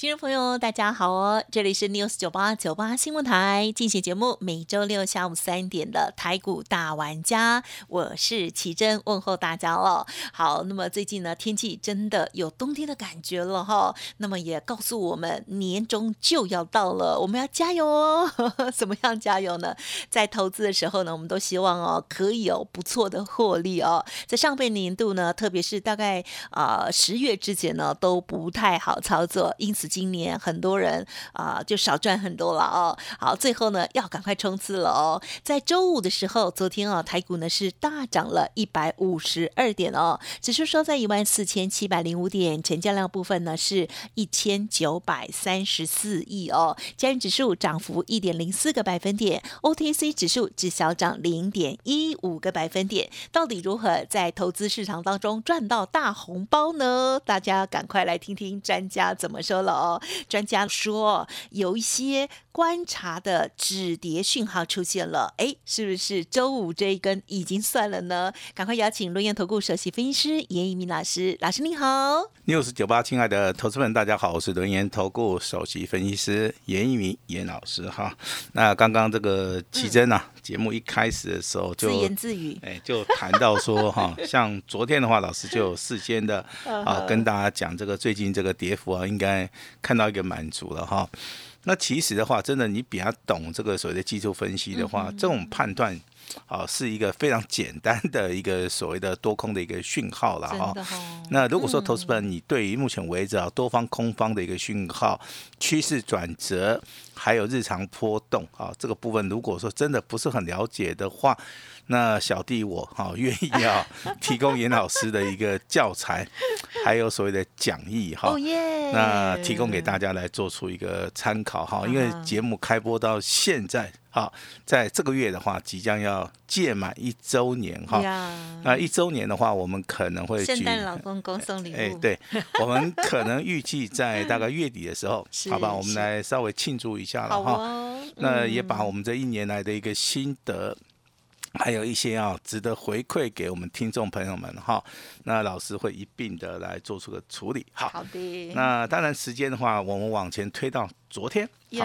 听众朋友，大家好哦！这里是 News 九八九八新闻台进行节目，每周六下午三点的台股大玩家，我是奇珍，问候大家哦。好，那么最近呢，天气真的有冬天的感觉了哈。那么也告诉我们，年终就要到了，我们要加油哦！怎么样加油呢？在投资的时候呢，我们都希望哦，可以有不错的获利哦。在上半年度呢，特别是大概啊十月之前呢，都不太好操作，因此。今年很多人啊，就少赚很多了哦。好，最后呢，要赶快冲刺了哦。在周五的时候，昨天啊，台股呢是大涨了一百五十二点哦，指数收在一万四千七百零五点，成交量部分呢是一千九百三十四亿哦。加元指数涨幅一点零四个百分点，OTC 指数只小涨零点一五个百分点。到底如何在投资市场当中赚到大红包呢？大家赶快来听听专家怎么说了。哦，专家说有一些观察的止跌讯号出现了，哎，是不是周五这一根已经算了呢？赶快邀请轮岩投顾首席分析师严一鸣老师，老师你好。六十九八，亲爱的投资们，大家好，我是轮岩投顾首席分析师严一鸣严老师哈。那刚刚这个奇珍啊，节目一开始的时候就自言自语，哎，就谈到说哈，像昨天的话，老师就事先的啊跟大家讲这个最近这个跌幅啊，应该。看到一个满足了哈，那其实的话，真的你比较懂这个所谓的技术分析的话，这种判断啊是一个非常简单的一个所谓的多空的一个讯号了哈。那如果说投资本你对于目前为止啊多方空方的一个讯号、趋势转折，还有日常波动啊这个部分，如果说真的不是很了解的话，那小弟我哈愿意啊提供严老师的一个教材，还有所谓的讲义哈，那提供给大家来做出一个参考哈。因为节目开播到现在，好，在这个月的话，即将要届满一周年哈。那一周年的话，我们可能会圣诞老公公送礼物。哎，对，我们可能预计在 大概月底的时候，好吧，我们来稍微庆祝一下了哈。那也把我们这一年来的一个心得。还有一些啊，值得回馈给我们听众朋友们哈。那老师会一并的来做出个处理。好，好的。那当然时间的话，我们往前推到昨天。好，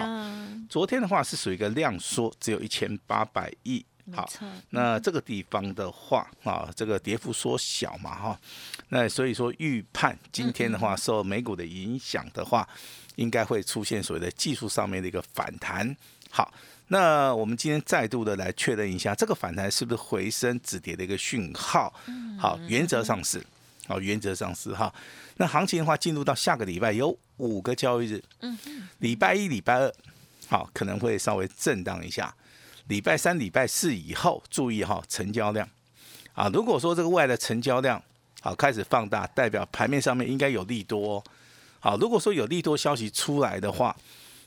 昨天的话是属于一个量缩，只有一千八百亿。好，那这个地方的话啊，这个跌幅缩小嘛哈。那所以说预判今天的话，受美股的影响的话，应该会出现所谓的技术上面的一个反弹。好。那我们今天再度的来确认一下，这个反弹是不是回升止跌的一个讯号？好，原则上是，好，原则上是哈。那行情的话，进入到下个礼拜有五个交易日，嗯，礼拜一、礼拜二，好，可能会稍微震荡一下。礼拜三、礼拜四以后，注意哈，成交量啊，如果说这个外的成交量好开始放大，代表盘面上面应该有利多。好，如果说有利多消息出来的话，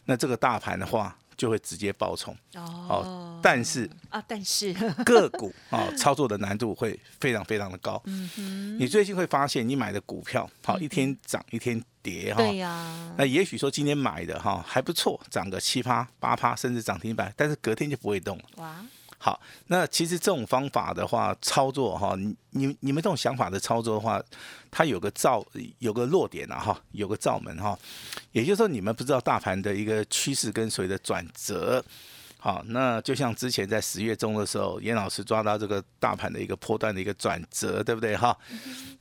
那这个大盘的话。就会直接爆冲哦，但是啊，但是 个股啊，操作的难度会非常非常的高。嗯哼，你最近会发现，你买的股票好一天涨一天跌哈。对呀。那也许说今天买的哈还不错，涨个七趴八趴，甚至涨停板，但是隔天就不会动了。哇。好，那其实这种方法的话，操作哈，你你你们这种想法的操作的话，它有个罩，有个弱点啊哈，有个罩门哈，也就是说你们不知道大盘的一个趋势跟随的转折。好，那就像之前在十月中的时候，严老师抓到这个大盘的一个波段的一个转折，对不对哈？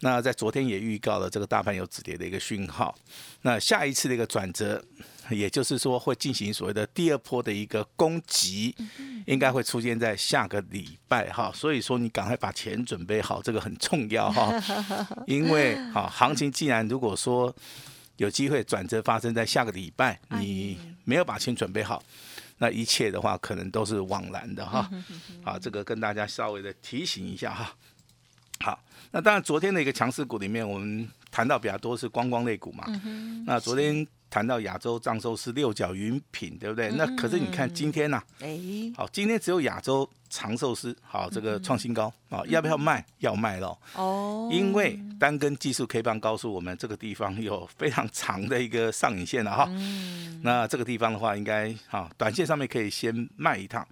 那在昨天也预告了这个大盘有止跌的一个讯号，那下一次的一个转折。也就是说，会进行所谓的第二波的一个攻击，应该会出现在下个礼拜哈。所以说，你赶快把钱准备好，这个很重要哈。因为哈，行情既然如果说有机会转折发生在下个礼拜，你没有把钱准备好，那一切的话可能都是枉然的哈。好，这个跟大家稍微的提醒一下哈。好，那当然昨天的一个强势股里面，我们谈到比较多是观光类股嘛。那昨天。谈到亚洲藏寿司六角云品，对不对？那可是你看今天呢？哎，好，今天只有亚洲长寿司好这个创新高啊，要不要卖？要卖喽。哦，因为单根技术 K 棒告诉我们，这个地方有非常长的一个上影线了哈。嗯，那这个地方的话，应该哈，短线上面可以先卖一趟。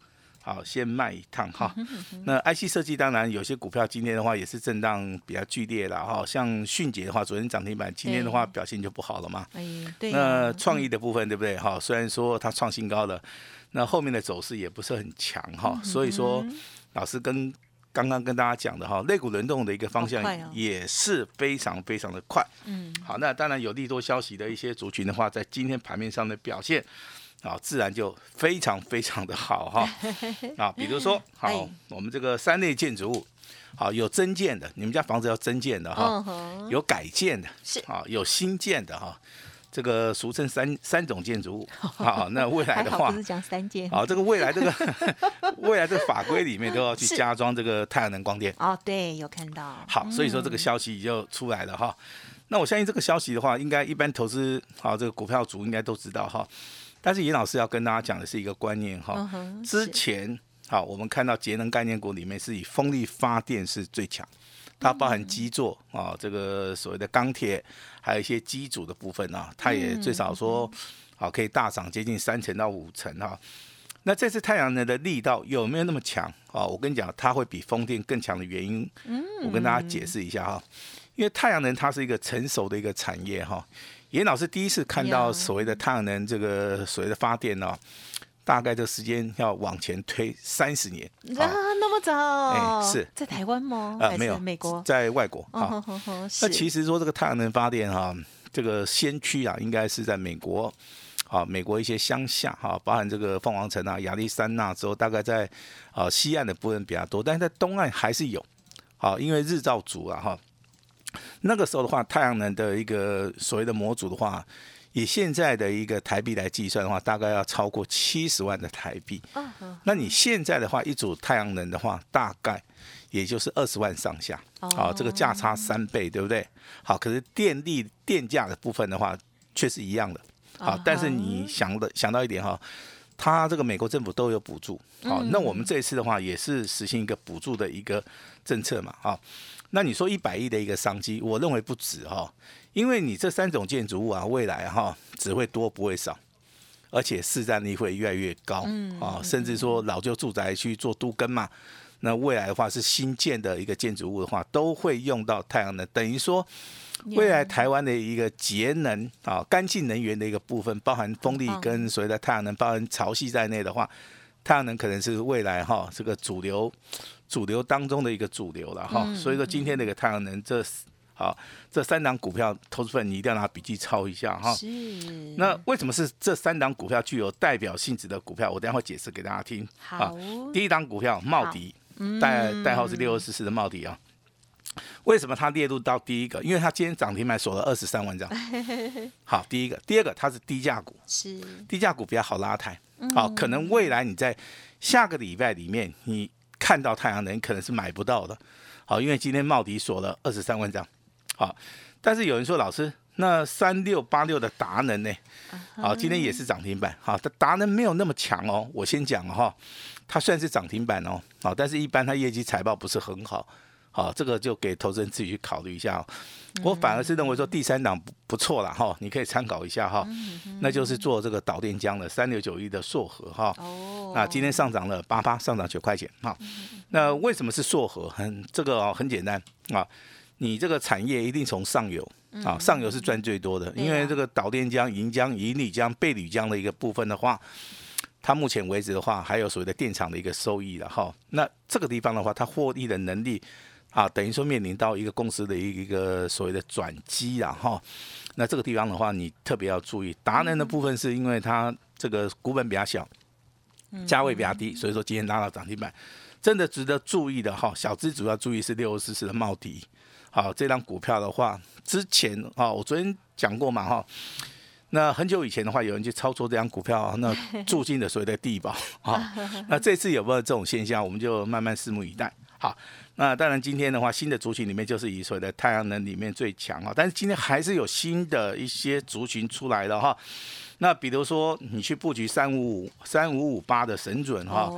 好，先卖一趟哈。那 IC 设计当然有些股票今天的话也是震荡比较剧烈了哈。像迅捷的话，昨天涨停板，今天的话表现就不好了嘛。哎，对。那创意的部分对不对？哈，虽然说它创新高了，那后面的走势也不是很强哈。所以说，老师跟刚刚跟大家讲的哈，类股轮动的一个方向也是非常非常的快。嗯。好，那当然有利多消息的一些族群的话，在今天盘面上的表现。啊，自然就非常非常的好哈。啊，比如说，好，我们这个三类建筑物，好有增建的，你们家房子要增建的哈，有改建的，是啊，有新建的哈。这个俗称三三种建筑物。好，那未来的话，不是讲三件。好，这个未来这个 未来这个法规里面都要去加装这个太阳能光电。哦，对，有看到。好，所以说这个消息就出来了哈。那我相信这个消息的话，应该一般投资好这个股票主应该都知道哈。但是尹老师要跟大家讲的是一个观念哈，之前好，我们看到节能概念股里面是以风力发电是最强，它包含基座啊，这个所谓的钢铁，还有一些机组的部分啊，它也最少说好可以大涨接近三成到五成哈。那这次太阳能的力道有没有那么强啊？我跟你讲，它会比风电更强的原因，我跟大家解释一下哈，因为太阳能它是一个成熟的一个产业哈。严老师第一次看到所谓的太阳能这个所谓的发电呢，大概这时间要往前推三十年啊，那么早？哎，是在台湾吗？啊，没有，美国，在外国啊。那其实说这个太阳能发电哈，这个先驱啊，应该是在美国，啊，美国一些乡下哈，包含这个凤凰城啊、亚利桑那州，大概在啊西岸的部分比较多，但是在东岸还是有，好，因为日照足啊哈。那个时候的话，太阳能的一个所谓的模组的话，以现在的一个台币来计算的话，大概要超过七十万的台币。那你现在的话，一组太阳能的话，大概也就是二十万上下。好，这个价差三倍，对不对？好，可是电力电价的部分的话，却是一样的。好，但是你想的想到一点哈，它这个美国政府都有补助。好，那我们这一次的话，也是实行一个补助的一个政策嘛。好。那你说一百亿的一个商机，我认为不止哈，因为你这三种建筑物啊，未来哈只会多不会少，而且市占率会越来越高啊，甚至说老旧住宅去做都根嘛，那未来的话是新建的一个建筑物的话，都会用到太阳能，等于说未来台湾的一个节能啊干净能源的一个部分，包含风力跟所谓的太阳能，包含潮汐在内的话，太阳能可能是未来哈这个主流。主流当中的一个主流了哈，所以说今天那个太阳能这好这三档股票，投资份你一定要拿笔记抄一下哈。是。那为什么是这三档股票具有代表性质的股票？我等下会解释给大家听。好。第一档股票茂迪，代代号是六二四四的茂迪啊。为什么它列入到第一个？因为它今天涨停板锁了二十三万张。好，第一个，第二个它是低价股，是低价股比较好拉抬。好，可能未来你在下个礼拜里面你。看到太阳能可能是买不到的，好，因为今天茂迪锁了二十三万张，好，但是有人说老师，那三六八六的达能呢？好，今天也是涨停板，好，它达能没有那么强哦，我先讲哈，它算是涨停板哦，好，但是一般它业绩财报不是很好。好，这个就给投资人自己去考虑一下。我反而是认为说第三档不不错了哈，你可以参考一下哈。那就是做这个导电浆的三六九一的硕和哈。哦。那今天上涨了八八，上涨九块钱哈。那为什么是硕和？很这个很简单啊，你这个产业一定从上游啊，上游是赚最多的，因为这个导电浆、银浆、银铝浆、钡铝浆的一个部分的话，它目前为止的话，还有所谓的电厂的一个收益了哈。那这个地方的话，它获利的能力。啊，等于说面临到一个公司的一一个所谓的转机啊，哈，那这个地方的话，你特别要注意。达人的部分是因为它这个股本比较小，价位比较低，所以说今天拉到涨停板，真的值得注意的哈。小资主要注意是六二四四的茂迪，好，这张股票的话，之前啊，我昨天讲过嘛，哈，那很久以前的话，有人去操作这张股票，那 住进的所谓的地保啊，那这次有没有这种现象，我们就慢慢拭目以待。好，那当然今天的话，新的族群里面就是以所谓的太阳能里面最强哈，但是今天还是有新的一些族群出来了哈。那比如说你去布局三五五三五五八的神准哈，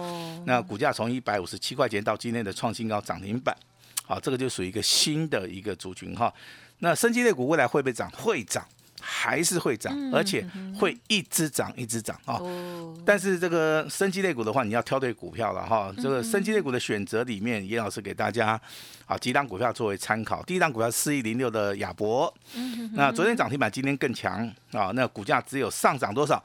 那股价从一百五十七块钱到今天的创新高涨停板，好，这个就属于一个新的一个族群哈。那升级类股未来会不会涨？会涨。还是会涨，而且会一直涨，一直涨啊！但是这个生机类股的话，你要挑对股票了哈。这个生机类股的选择里面，严老师给大家啊几档股票作为参考。第一档股票四一零六的亚博，那昨天涨停板，今天更强啊！那股价只有上涨多少？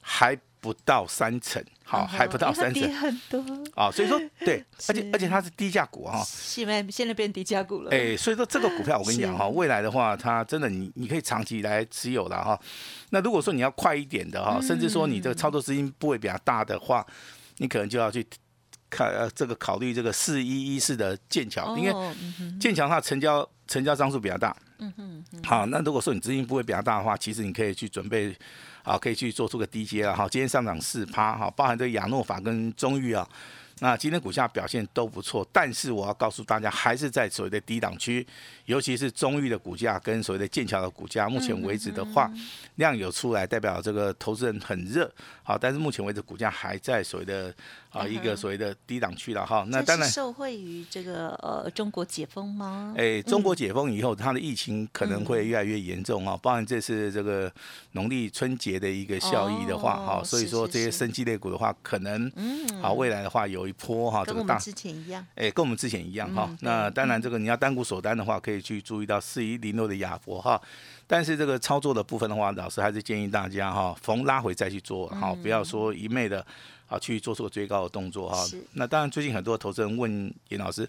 还不到三成，好，还不到三成，很多。啊，所以说对，而且而且它是低价股哈，现在现在变低价股了，哎，所以说这个股票我跟你讲哈，未来的话，它真的你你可以长期来持有的哈。那如果说你要快一点的哈，甚至说你这个操作资金部位比较大的话，你可能就要去看呃这个考虑这个四一一四的剑桥，因为剑桥它成交成交张数比较大，嗯哼，好，那如果说你资金不会比较大的话，其实你可以去准备。好，可以去做出个低阶了哈。今天上涨四趴哈，包含这个亚诺法跟中裕啊。那今天股价表现都不错，但是我要告诉大家，还是在所谓的低档区，尤其是中裕的股价跟所谓的剑桥的股价，目前为止的话，量有出来，代表这个投资人很热。好，但是目前为止股价还在所谓的。啊，一个所谓的低档区了哈，那当然受惠于这个呃中国解封吗？哎，中国解封以后，它的疫情可能会越来越严重啊。包含这次这个农历春节的一个效益的话，哈，所以说这些生机类股的话，可能啊未来的话有一波哈，这个大之前一样，哎，跟我们之前一样哈。那当然，这个你要单股锁单的话，可以去注意到四一零六的亚博哈。但是这个操作的部分的话，老师还是建议大家哈，逢拉回再去做，哈，不要说一昧的。啊，去做出个追高的动作哈。那当然，最近很多投资人问严老师，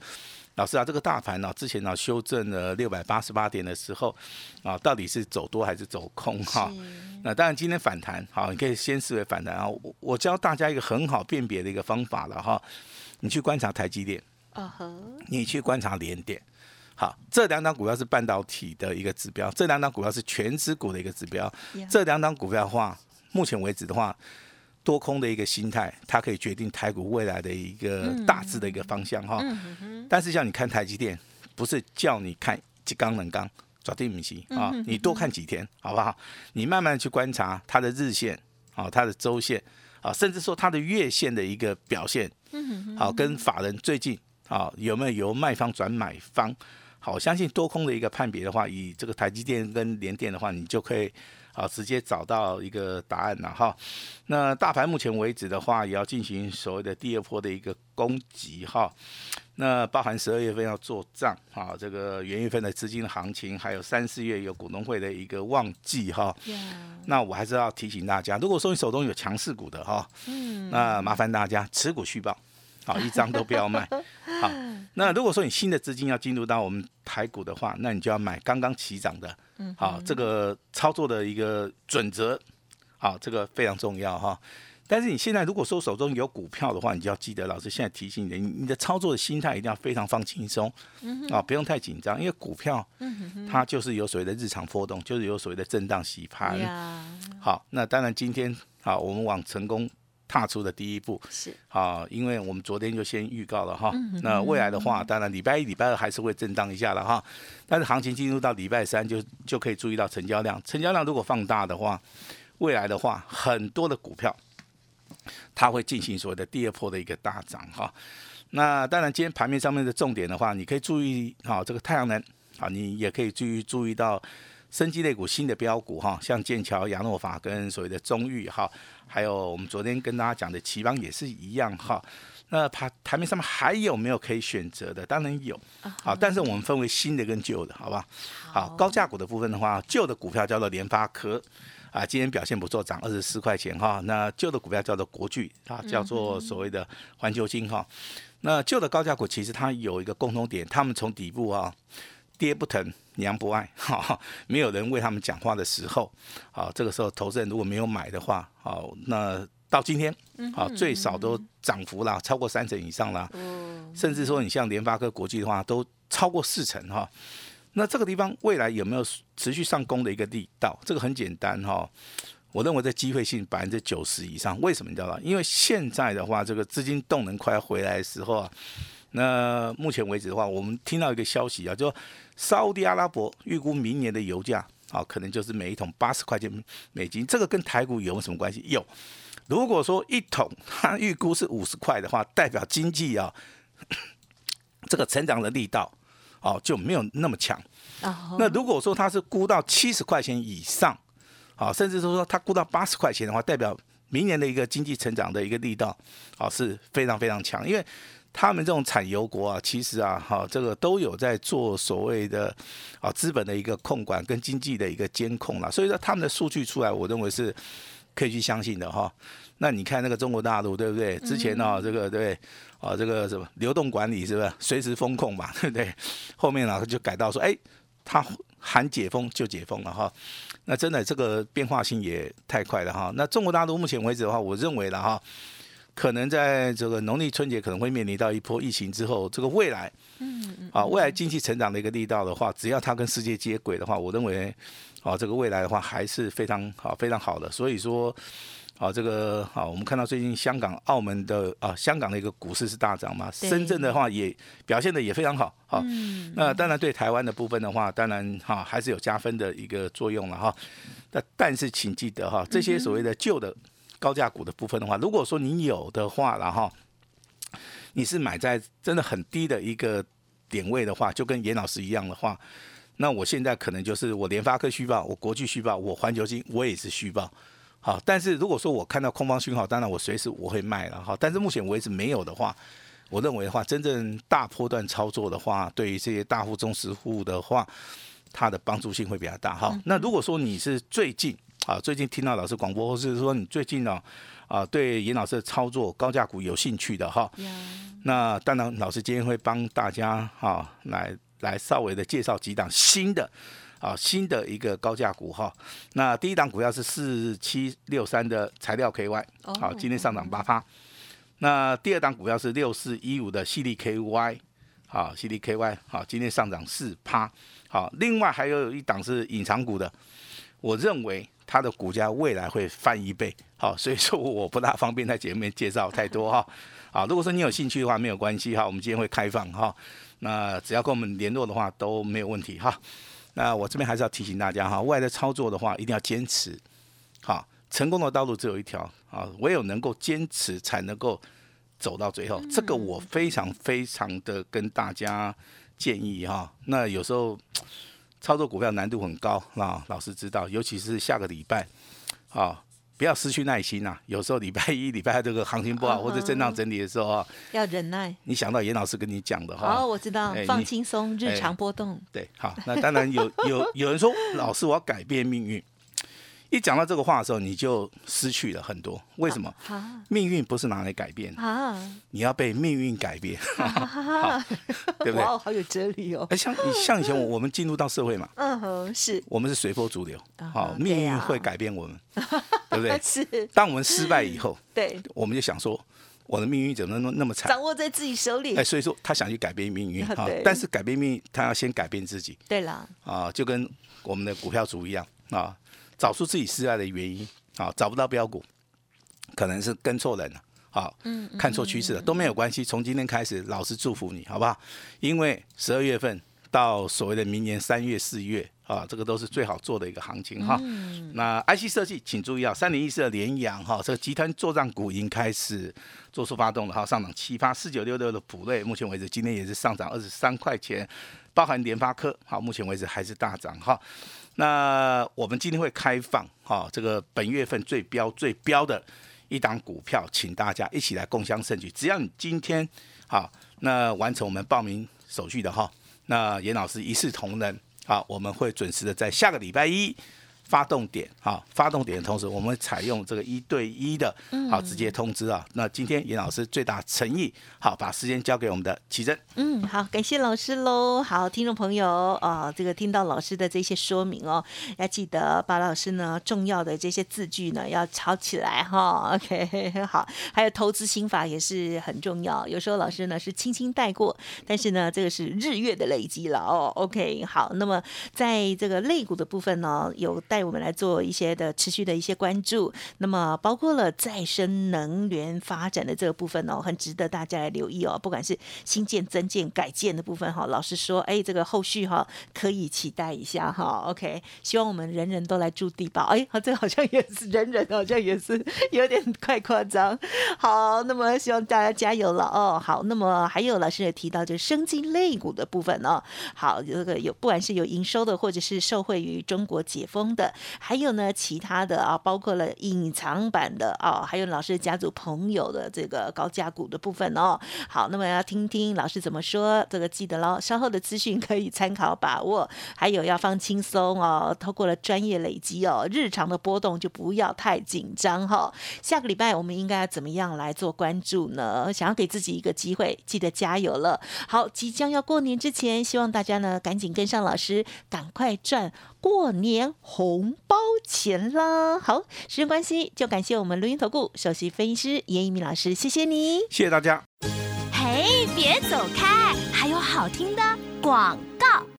老师啊，这个大盘呢，之前呢修正了六百八十八点的时候，啊，到底是走多还是走空哈？那当然，今天反弹，好，你可以先视为反弹啊。我我教大家一个很好辨别的一个方法了哈。你去观察台积电，啊你去观察联电，好，这两档股票是半导体的一个指标，这两档股票是全资股的一个指标。这两档股票的话，目前为止的话。多空的一个心态，它可以决定台股未来的一个大致的一个方向哈。但是像你看台积电，不是叫你看几刚能刚抓定明星啊，你多看几天好不好？你慢慢去观察它的日线啊，它的周线啊，甚至说它的月线的一个表现。好，跟法人最近啊有没有由卖方转买方？好，我相信多空的一个判别的话，以这个台积电跟联电的话，你就可以。好，直接找到一个答案了哈。那大盘目前为止的话，也要进行所谓的第二波的一个攻击哈。那包含十二月份要做账啊，这个元月份的资金行情，还有三四月有股东会的一个旺季哈。那我还是要提醒大家，如果说你手中有强势股的哈，嗯，那麻烦大家持股续报，好，一张都不要卖。好，那如果说你新的资金要进入到我们台股的话，那你就要买刚刚起涨的。好，这个操作的一个准则，好，这个非常重要哈。但是你现在如果说手中有股票的话，你就要记得，老师现在提醒你，你的操作的心态一定要非常放轻松，啊，不用太紧张，因为股票，它就是有所谓的日常波动，就是有所谓的震荡洗盘。好，那当然今天好，我们往成功。踏出的第一步是啊，因为我们昨天就先预告了哈，那未来的话，当然礼拜一、礼拜二还是会震荡一下了哈，但是行情进入到礼拜三就就可以注意到成交量，成交量如果放大的话，未来的话很多的股票它会进行所谓的第二波的一个大涨哈。那当然今天盘面上面的重点的话，你可以注意哈这个太阳能啊，你也可以注意注意到。生机类股新的标股哈，像剑桥、亚诺法跟所谓的中裕哈，还有我们昨天跟大家讲的奇邦也是一样哈。那盘台面上面还有没有可以选择的？当然有，好，但是我们分为新的跟旧的，好吧？好，高价股的部分的话，旧的股票叫做联发科啊，今天表现不错，涨二十四块钱哈。那旧的股票叫做国巨啊，叫做所谓的环球金哈。那旧的高价股其实它有一个共同点，他们从底部啊。爹不疼娘不爱，哈，没有人为他们讲话的时候，好，这个时候投资人如果没有买的话，好，那到今天，好，最少都涨幅啦，超过三成以上啦，甚至说你像联发科国际的话，都超过四成哈。那这个地方未来有没有持续上攻的一个力道？这个很简单哈，我认为这机会性百分之九十以上。为什么你知道吗？因为现在的话，这个资金动能快要回来的时候啊。那目前为止的话，我们听到一个消息啊，就沙特阿拉伯预估明年的油价啊，可能就是每一桶八十块钱美金。这个跟台股有什么关系？有。如果说一桶它预估是五十块的话，代表经济啊，这个成长的力道哦就没有那么强。那如果说它是估到七十块钱以上，啊，甚至是说它估到八十块钱的话，代表明年的一个经济成长的一个力道，啊是非常非常强。因为他们这种产油国啊，其实啊，哈，这个都有在做所谓的啊资本的一个控管跟经济的一个监控啦。所以说他们的数据出来，我认为是可以去相信的哈。那你看那个中国大陆，对不对？之前呢，这个对，啊，这个什么流动管理是不是随时风控嘛，对不对？后面呢就改到说，哎，他喊解封就解封了哈。那真的这个变化性也太快了哈。那中国大陆目前为止的话，我认为了哈，可能在这个农历春节可能会面临到一波疫情之后，这个未来，啊，未来经济成长的一个力道的话，只要它跟世界接轨的话，我认为，啊，这个未来的话还是非常好、非常好的。所以说。啊，这个啊，我们看到最近香港、澳门的啊，香港的一个股市是大涨嘛，深圳的话也表现的也非常好，好，那当然对台湾的部分的话，当然哈还是有加分的一个作用了哈。那但是请记得哈，这些所谓的旧的高价股的部分的话，如果说你有的话然后你是买在真的很低的一个点位的话，就跟严老师一样的话，那我现在可能就是我联发科虚报，我国际虚报，我环球金我也是虚报。好，但是如果说我看到空方讯号，当然我随时我会卖了哈。但是目前为止没有的话，我认为的话，真正大波段操作的话，对于这些大户、中实户的话，它的帮助性会比较大哈。那如果说你是最近啊，最近听到老师广播，或是说你最近呢啊，对严老师的操作高价股有兴趣的哈，那当然老师今天会帮大家哈来来稍微的介绍几档新的。啊，新的一个高价股哈，那第一档股票是四七六三的材料 KY，好，今天上涨八趴。那第二档股票是六四一五的犀利 KY，好，犀利 KY，好，今天上涨四趴。好，另外还有一档是隐藏股的，我认为它的股价未来会翻一倍。好，所以说 我不大方便在节目面介绍太多哈。好，如果说你有兴趣的话，没有关系哈，我们今天会开放哈。那只要跟我们联络的话都没有问题哈。那我这边还是要提醒大家哈，未来的操作的话，一定要坚持。好，成功的道路只有一条啊，唯有能够坚持，才能够走到最后。这个我非常非常的跟大家建议哈。那有时候操作股票难度很高啊，老师知道，尤其是下个礼拜啊。不要失去耐心呐！有时候礼拜一、礼拜二这个行情不好或者震荡整理的时候啊，要忍耐。你想到严老师跟你讲的哈？哦，我知道，放轻松，日常波动。对，好，那当然有有有人说，老师我要改变命运。一讲到这个话的时候，你就失去了很多。为什么？命运不是拿来改变啊！你要被命运改变，对不对？哇，好有哲理哦！哎，像像以前我我们进入到社会嘛，嗯哼，是我们是随波逐流，好，命运会改变我们，对不对？是。当我们失败以后，对，我们就想说，我的命运怎么那么那么惨？掌握在自己手里。哎，所以说他想去改变命运 啊，但是改变命运，他要先改变自己。对了，啊，就跟我们的股票族一样啊。找出自己失败的原因，啊，找不到标股，可能是跟错人了，好，看错趋势了都没有关系。从今天开始，老师祝福你，好不好？因为十二月份到所谓的明年三月、四月，啊，这个都是最好做的一个行情哈。那 IC 设计，请注意啊，三零一四的联阳哈，这个集团作战股已经开始做出发动了哈，上涨七八四九六六的普瑞，目前为止今天也是上涨二十三块钱，包含联发科，好，目前为止还是大涨哈。那我们今天会开放哈，这个本月份最标最标的一档股票，请大家一起来共襄盛举。只要你今天好，那完成我们报名手续的哈，那严老师一视同仁，好，我们会准时的在下个礼拜一。发动点啊，发动点的同时，我们采用这个一对一的，好直接通知啊。那今天严老师最大诚意，好把时间交给我们的奇珍。嗯，好，感谢老师喽。好，听众朋友啊，这个听到老师的这些说明哦，要记得把老师呢重要的这些字句呢要抄起来哈。OK，好，还有投资心法也是很重要。有时候老师呢是轻轻带过，但是呢这个是日月的累积了哦。OK，好，那么在这个肋骨的部分呢有带。我们来做一些的持续的一些关注。那么包括了再生能源发展的这个部分哦，很值得大家来留意哦。不管是新建、增建、改建的部分哈，老实说，哎，这个后续哈可以期待一下哈。OK，希望我们人人都来住地堡。哎，这好像也是人人好像也是有点快夸张。好，那么希望大家加油了哦。好，那么还有老师也提到就是生机类股的部分哦。好，这个有不管是有营收的，或者是受惠于中国解封的，还有呢其他的啊，包括了隐藏版的啊，还有老师家族朋友的这个高价股的部分哦。好，那么要听听老师怎么说，这个记得喽。稍后的资讯可以参考把握，还有要放轻松哦。透过了专业累积哦，日常的波动就不要太紧张哈。下个礼拜我们应该要怎么样来做关注呢？想要给自己一个机会，记得加油了。好，即将要过年之前，希望大家呢赶紧跟上老师，赶快赚过年红包钱啦！好，时间关系，就感谢我们录音投顾首席分析师严一鸣老师，谢谢你，谢谢大家。嘿，别走开，还有好听的广告。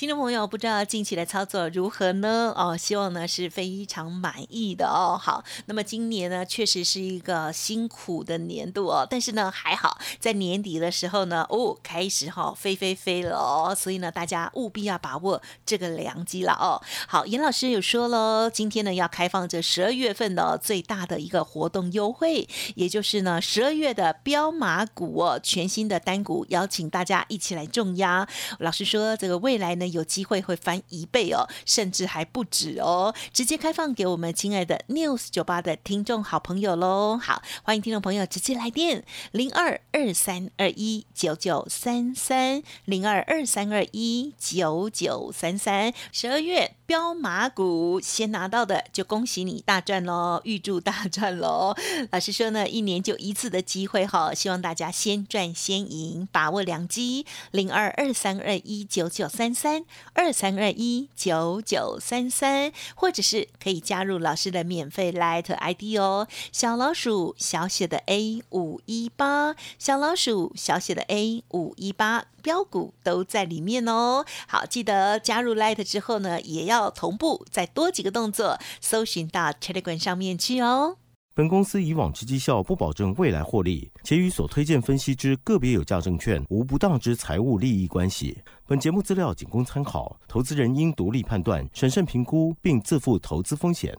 听众朋友，不知道近期的操作如何呢？哦，希望呢是非常满意的哦。好，那么今年呢确实是一个辛苦的年度哦，但是呢还好，在年底的时候呢，哦开始哈飞飞飞了哦，所以呢大家务必要把握这个良机了哦。好，严老师有说喽，今天呢要开放这十二月份的最大的一个活动优惠，也就是呢十二月的标马股哦，全新的单股，邀请大家一起来重压。老师说这个未来呢。有机会会翻一倍哦，甚至还不止哦！直接开放给我们亲爱的 News 酒吧的听众好朋友喽。好，欢迎听众朋友直接来电零二二三二一九九三三零二二三二一九九三三。十二月标马股先拿到的，就恭喜你大赚喽！预祝大赚喽！老师说呢，一年就一次的机会哈，希望大家先赚先赢，把握良机。零二二三二一九九三三。二三二一九九三三，或者是可以加入老师的免费 Light ID 哦，小老鼠小写的 A 五一八，小老鼠小写的 A 五一八，标股都在里面哦。好，记得加入 Light 之后呢，也要要同步再多几个动作，搜寻到 Telegram 上面去哦。本公司以往之绩效不保证未来获利，且与所推荐分析之个别有价证券无不当之财务利益关系。本节目资料仅供参考，投资人应独立判断、审慎评估，并自负投资风险。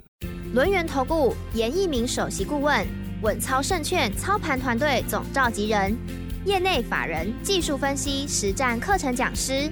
轮源投顾严一鸣首席顾问，稳操胜券操盘团队总召集人，业内法人技术分析实战课程讲师，